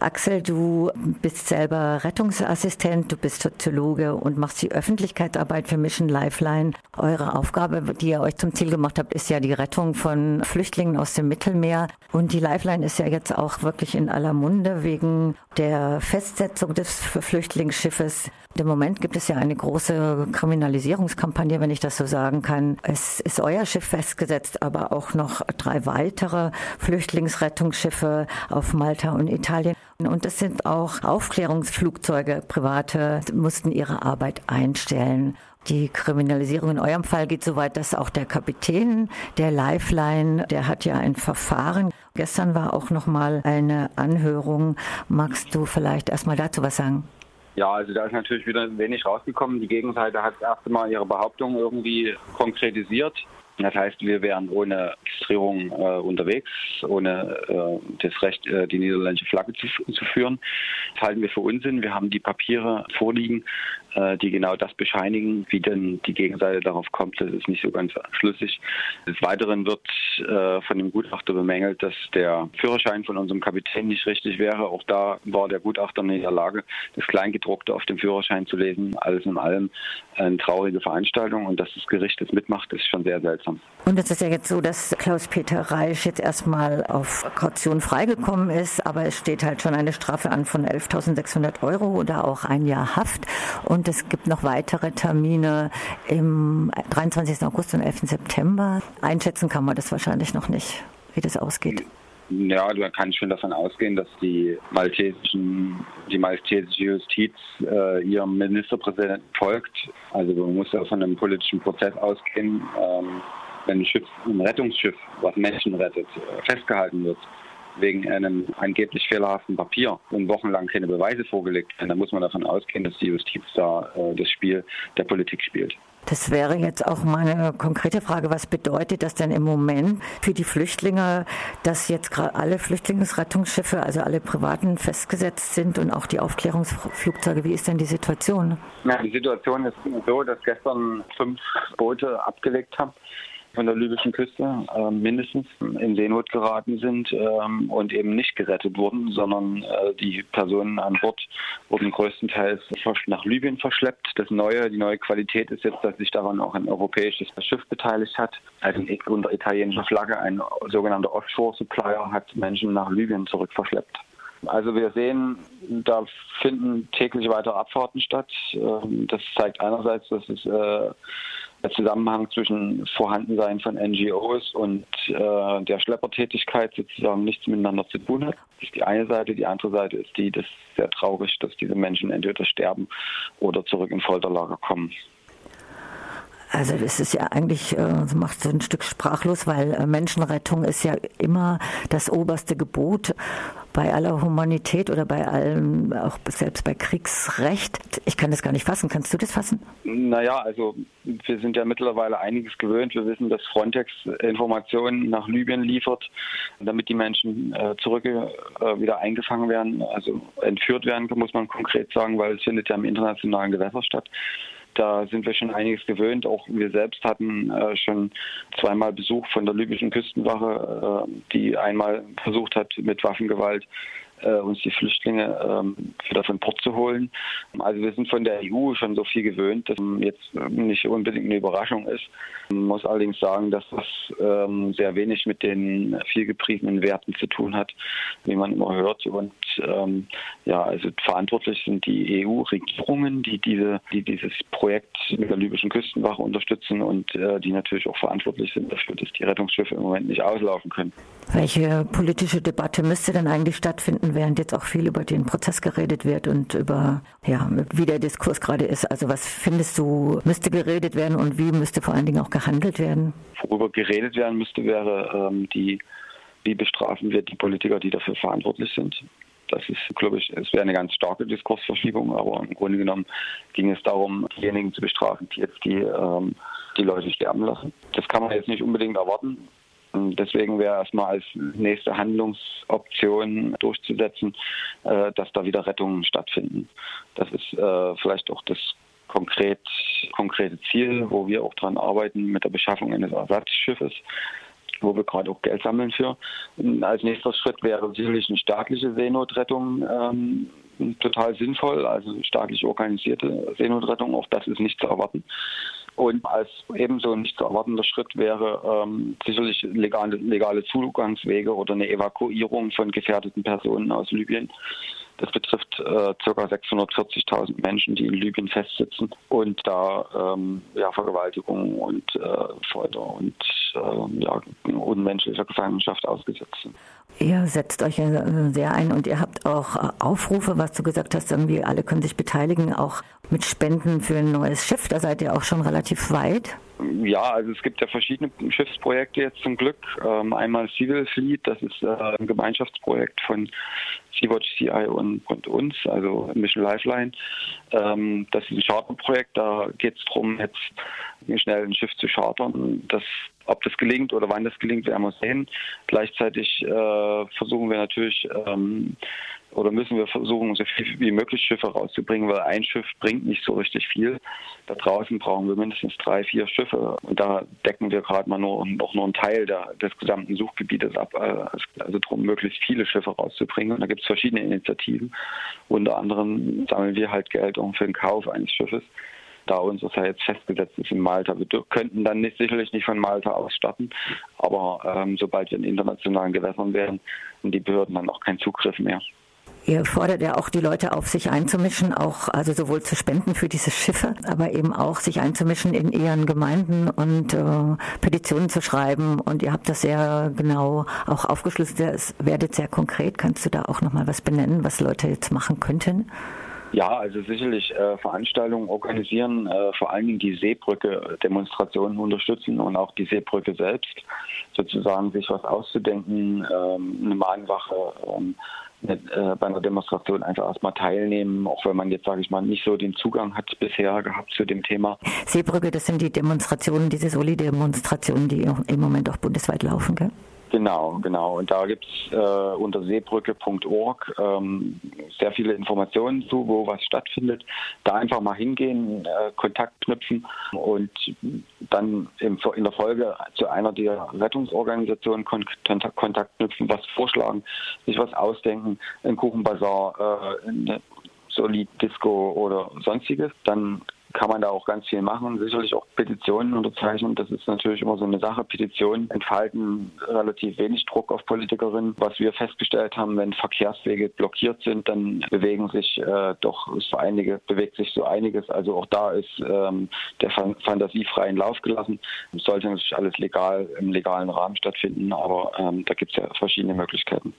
Axel, du bist selber Rettungsassistent, du bist Soziologe und machst die Öffentlichkeitsarbeit für Mission Lifeline. Eure Aufgabe, die ihr euch zum Ziel gemacht habt, ist ja die Rettung von Flüchtlingen aus dem Mittelmeer. Und die Lifeline ist ja jetzt auch wirklich in aller Munde wegen der Festsetzung des Flüchtlingsschiffes. Im Moment gibt es ja eine große Kriminalisierungskampagne, wenn ich das so sagen kann. Es ist euer Schiff festgesetzt, aber auch noch drei weitere Flüchtlingsrettungsschiffe auf Malta und Italien. Und es sind auch Aufklärungsflugzeuge, private, mussten ihre Arbeit einstellen. Die Kriminalisierung in eurem Fall geht so weit, dass auch der Kapitän der Lifeline, der hat ja ein Verfahren. Gestern war auch noch mal eine Anhörung. Magst du vielleicht erst mal dazu was sagen? Ja, also da ist natürlich wieder wenig rausgekommen. Die Gegenseite hat das erste Mal ihre Behauptung irgendwie konkretisiert. Das heißt, wir wären ohne Registrierung äh, unterwegs, ohne äh, das Recht, äh, die niederländische Flagge zu, zu, führen. Das halten wir für Unsinn. Wir haben die Papiere vorliegen, die genau das bescheinigen. Wie denn die Gegenseite darauf kommt, das ist nicht so ganz schlüssig. Des Weiteren wird äh, von dem Gutachter bemängelt, dass der Führerschein von unserem Kapitän nicht richtig wäre. Auch da war der Gutachter nicht in der Lage, das Kleingedruckte auf dem Führerschein zu lesen. Alles in allem eine traurige Veranstaltung und dass das Gericht das mitmacht, ist schon sehr seltsam. Und es ist ja jetzt so, dass Klaus-Peter Reisch jetzt erstmal auf Kaution freigekommen ist, aber es steht halt schon eine Strafe an von 11.600 Euro oder auch ein Jahr Haft. Und es gibt noch weitere Termine im 23. August und 11. September. Einschätzen kann man das wahrscheinlich noch nicht, wie das ausgeht. Ja, du kannst schon davon ausgehen, dass die maltesischen, die maltesische Justiz äh, ihrem Ministerpräsidenten folgt. Also man muss ja von einem politischen Prozess ausgehen. Ähm, wenn ein, Schiff, ein Rettungsschiff, was Menschen rettet, festgehalten wird, wegen einem angeblich fehlerhaften Papier und wochenlang keine Beweise vorgelegt werden, dann muss man davon ausgehen, dass die Justiz da äh, das Spiel der Politik spielt. Das wäre jetzt auch meine konkrete Frage. Was bedeutet das denn im Moment für die Flüchtlinge, dass jetzt gerade alle Flüchtlingsrettungsschiffe, also alle privaten festgesetzt sind und auch die Aufklärungsflugzeuge? Wie ist denn die Situation? Ja, die Situation ist so, dass gestern fünf Boote abgelegt haben von der libyschen Küste äh, mindestens in Seenot geraten sind ähm, und eben nicht gerettet wurden, sondern äh, die Personen an Bord wurden größtenteils nach Libyen verschleppt. Das Neue, die neue Qualität ist jetzt, dass sich daran auch ein europäisches Schiff beteiligt hat. Also unter italienischer Flagge ein sogenannter Offshore-Supplier hat Menschen nach Libyen zurückverschleppt. Also wir sehen, da finden täglich weitere Abfahrten statt. Ähm, das zeigt einerseits, dass es äh, der Zusammenhang zwischen Vorhandensein von NGOs und äh, der Schleppertätigkeit sozusagen nichts miteinander zu tun hat. Das ist die eine Seite. Die andere Seite ist die, das ist sehr traurig, dass diese Menschen entweder sterben oder zurück in Folterlager kommen. Also das ist ja eigentlich, äh, macht so ein Stück sprachlos, weil äh, Menschenrettung ist ja immer das oberste Gebot bei aller Humanität oder bei allem, auch selbst bei Kriegsrecht. Ich kann das gar nicht fassen. Kannst du das fassen? Naja, also wir sind ja mittlerweile einiges gewöhnt. Wir wissen, dass Frontex Informationen nach Libyen liefert, damit die Menschen äh, zurück wieder eingefangen werden, also entführt werden, muss man konkret sagen, weil es findet ja im internationalen Gewässer statt. Da sind wir schon einiges gewöhnt. Auch wir selbst hatten äh, schon zweimal Besuch von der libyschen Küstenwache, äh, die einmal versucht hat, mit Waffengewalt äh, uns die Flüchtlinge ähm, wieder von Port zu holen. Also wir sind von der EU schon so viel gewöhnt, dass jetzt nicht unbedingt eine Überraschung ist. Man muss allerdings sagen, dass das ähm, sehr wenig mit den viel gepriesenen Werten zu tun hat, wie man immer hört. Und ähm, ja, also verantwortlich sind die EU-Regierungen, die diese, die dieses Projekt mit der libyschen Küstenwache unterstützen und äh, die natürlich auch verantwortlich sind dafür, dass die Rettungsschiffe im Moment nicht auslaufen können. Welche politische Debatte müsste denn eigentlich stattfinden, während jetzt auch viel über den Prozess geredet wird und über ja, wie der Diskurs gerade ist? Also was findest du, müsste geredet werden und wie müsste vor allen Dingen auch gehandelt werden? Worüber geredet werden müsste, wäre ähm, die, wie bestrafen wir die Politiker, die dafür verantwortlich sind. Das ist, glaube ich, es wäre eine ganz starke Diskursverschiebung, aber im Grunde genommen ging es darum, diejenigen zu bestrafen, die jetzt die, ähm, die Leute sterben lassen. Das kann man jetzt nicht unbedingt erwarten. Deswegen wäre erstmal als nächste Handlungsoption durchzusetzen, äh, dass da wieder Rettungen stattfinden. Das ist äh, vielleicht auch das konkret, konkrete Ziel, wo wir auch dran arbeiten mit der Beschaffung eines Ersatzschiffes. wo wir gerade auch Geld sammeln für. Und als nächster Schritt wäre sicherlich eine staatliche Seenotrettung ähm, total sinnvoll, also staatlich organisierte Seenotrettung, auch das ist nicht zu erwarten. Und als ebenso nicht zu erwartender Schritt wäre ähm, sicherlich legale, legale Zugangswege oder eine Evakuierung von gefährdeten Personen aus Libyen. Das betrifft äh, ca. 640.000 Menschen, die in Libyen festsitzen und da ähm, ja, Vergewaltigung und äh, Folter und äh, ja, unmenschlicher Gefangenschaft ausgesetzt sind. Ihr setzt euch sehr ein und ihr habt auch äh, Aufrufe, was du gesagt hast, irgendwie alle können sich beteiligen, auch mit Spenden für ein neues Schiff. Da seid ihr auch schon relativ weit. Ja, also es gibt ja verschiedene Schiffsprojekte jetzt zum Glück. Ähm, einmal Civil Fleet, das ist äh, ein Gemeinschaftsprojekt von Sea-Watch CI und, und, uns, also Mission Lifeline. Ähm, das ist ein Charterprojekt, da geht es darum, jetzt schnell ein Schiff zu chartern. Das, ob das gelingt oder wann das gelingt, werden wir sehen. Gleichzeitig äh, versuchen wir natürlich ähm, oder müssen wir versuchen, so viel wie möglich Schiffe rauszubringen, weil ein Schiff bringt nicht so richtig viel. Da draußen brauchen wir mindestens drei, vier Schiffe und da decken wir gerade mal nur noch nur einen Teil der, des gesamten Suchgebietes ab. Äh, also darum, möglichst viele Schiffe rauszubringen. Und da gibt es verschiedene Initiativen. Unter anderem sammeln wir halt Geld für den Kauf eines Schiffes da unseres ja jetzt festgesetzt ist in Malta. Wir könnten dann nicht, sicherlich nicht von Malta aus starten, aber ähm, sobald wir in internationalen Gewässern wären, haben die Behörden dann auch keinen Zugriff mehr. Ihr fordert ja auch die Leute auf, sich einzumischen, auch also sowohl zu spenden für diese Schiffe, aber eben auch sich einzumischen in ihren Gemeinden und äh, Petitionen zu schreiben. Und ihr habt das sehr genau auch aufgeschlüsselt. Es werdet sehr konkret. Kannst du da auch noch mal was benennen, was Leute jetzt machen könnten? Ja, also sicherlich äh, Veranstaltungen organisieren, äh, vor allen Dingen die Seebrücke Demonstrationen unterstützen und auch die Seebrücke selbst sozusagen sich was auszudenken, ähm, eine Mahnwache, ähm, äh, bei einer Demonstration einfach erstmal teilnehmen, auch wenn man jetzt, sage ich mal, nicht so den Zugang hat bisher gehabt zu dem Thema. Seebrücke, das sind die Demonstrationen, diese Soli-Demonstrationen, die im Moment auch bundesweit laufen, gell? Genau, genau. Und da gibt es äh, unter seebrücke.org ähm, sehr viele Informationen zu, wo was stattfindet. Da einfach mal hingehen, äh, Kontakt knüpfen und dann im, in der Folge zu einer der Rettungsorganisationen Kontakt, Kontakt knüpfen, was vorschlagen, sich was ausdenken, ein Kuchenbazar, äh, eine Solid Disco oder sonstiges. Dann kann man da auch ganz viel machen. Sicherlich auch Petitionen unterzeichnen. Das ist natürlich immer so eine Sache. Petitionen entfalten relativ wenig Druck auf Politikerinnen. Was wir festgestellt haben, wenn Verkehrswege blockiert sind, dann bewegen sich äh, doch so einige, bewegt sich so einiges. Also auch da ist ähm, der Fantasie freien Lauf gelassen. Sollte natürlich alles legal im legalen Rahmen stattfinden, aber ähm, da gibt es ja verschiedene Möglichkeiten.